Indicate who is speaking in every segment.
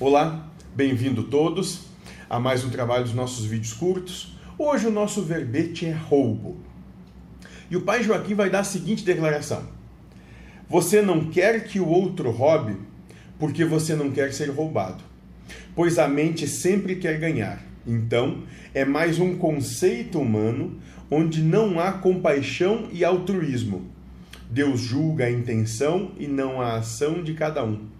Speaker 1: Olá, bem-vindo todos a mais um trabalho dos nossos vídeos curtos. Hoje o nosso verbete é roubo. E o pai Joaquim vai dar a seguinte declaração: Você não quer que o outro roube porque você não quer ser roubado, pois a mente sempre quer ganhar. Então, é mais um conceito humano onde não há compaixão e altruísmo. Deus julga a intenção e não a ação de cada um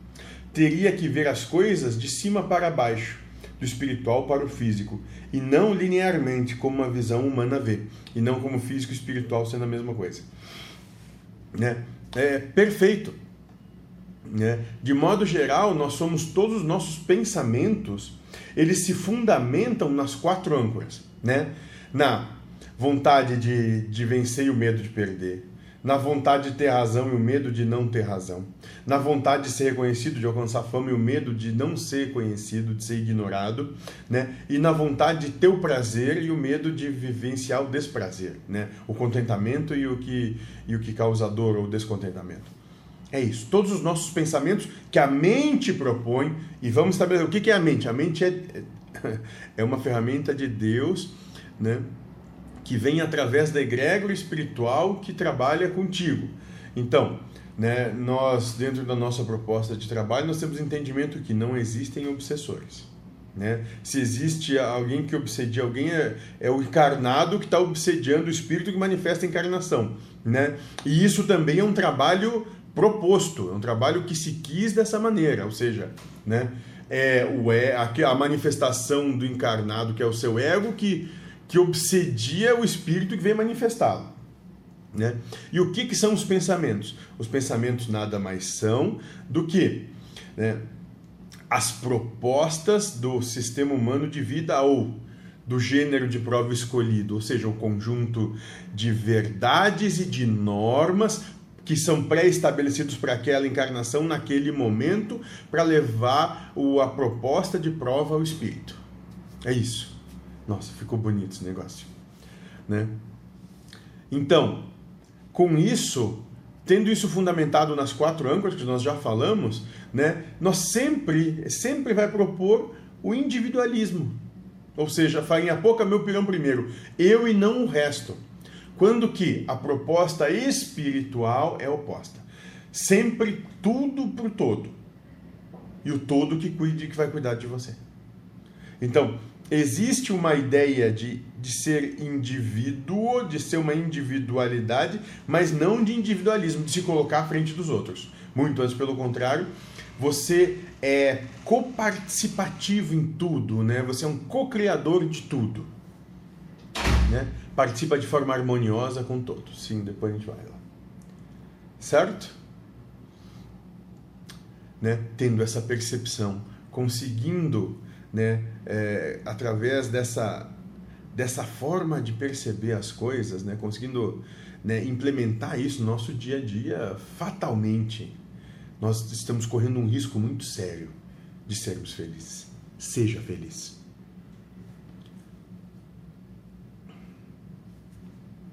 Speaker 1: teria que ver as coisas de cima para baixo, do espiritual para o físico, e não linearmente como uma visão humana vê, e não como físico e espiritual sendo a mesma coisa. Né? É perfeito. Né? De modo geral, nós somos todos os nossos pensamentos, eles se fundamentam nas quatro âncoras, né? Na vontade de, de vencer o medo de perder, na vontade de ter razão e o medo de não ter razão, na vontade de ser reconhecido, de alcançar fama e o medo de não ser conhecido, de ser ignorado, né? E na vontade de ter o prazer e o medo de vivenciar o desprazer, né? O contentamento e o que e o que causa dor ou descontentamento. É isso. Todos os nossos pensamentos que a mente propõe e vamos estabelecer o que é a mente. A mente é é uma ferramenta de Deus, né? Que vem através da egrégora espiritual que trabalha contigo. Então, né, nós, dentro da nossa proposta de trabalho, nós temos entendimento que não existem obsessores. Né? Se existe alguém que obsedia alguém, é, é o encarnado que está obsediando o espírito que manifesta a encarnação. Né? E isso também é um trabalho proposto, é um trabalho que se quis dessa maneira, ou seja, né? é o é a, a manifestação do encarnado, que é o seu ego, que que obsedia o espírito que vem manifestá-lo. Né? E o que, que são os pensamentos? Os pensamentos nada mais são do que né, as propostas do sistema humano de vida ou do gênero de prova escolhido, ou seja, o conjunto de verdades e de normas que são pré-estabelecidos para aquela encarnação naquele momento para levar o, a proposta de prova ao espírito. É isso. Nossa, ficou bonito esse negócio, né? Então, com isso, tendo isso fundamentado nas quatro âncoras que nós já falamos, né, nós sempre, sempre vai propor o individualismo. Ou seja, farinha pouca, meu pirão primeiro. Eu e não o resto. Quando que a proposta espiritual é oposta. Sempre tudo pro todo. E o todo que cuide que vai cuidar de você. Então, existe uma ideia de, de ser indivíduo, de ser uma individualidade, mas não de individualismo, de se colocar à frente dos outros. Muito antes, pelo contrário, você é coparticipativo em tudo, né? Você é um co-criador de tudo, né? Participa de forma harmoniosa com todos. Sim, depois a gente vai lá. Certo? Né? Tendo essa percepção, conseguindo né, é, através dessa, dessa forma de perceber as coisas, né, conseguindo né, implementar isso no nosso dia a dia, fatalmente, nós estamos correndo um risco muito sério de sermos felizes. Seja feliz.